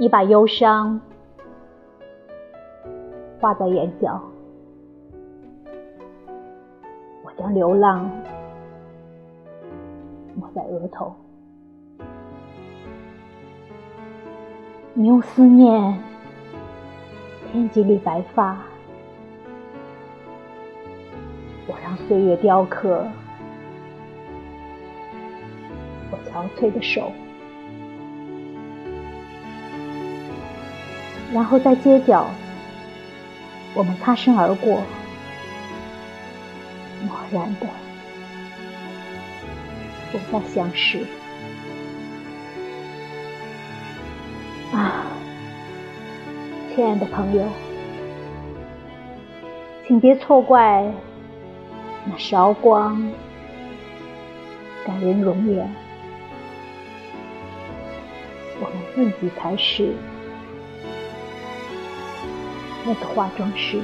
你把忧伤画在眼角，我将流浪抹在额头。你用思念添几缕白发，我让岁月雕刻我憔悴的手。然后在街角，我们擦身而过，漠然的不再相识。啊，亲爱的朋友，请别错怪那韶光感人容颜，我们自己才是。那个化妆师。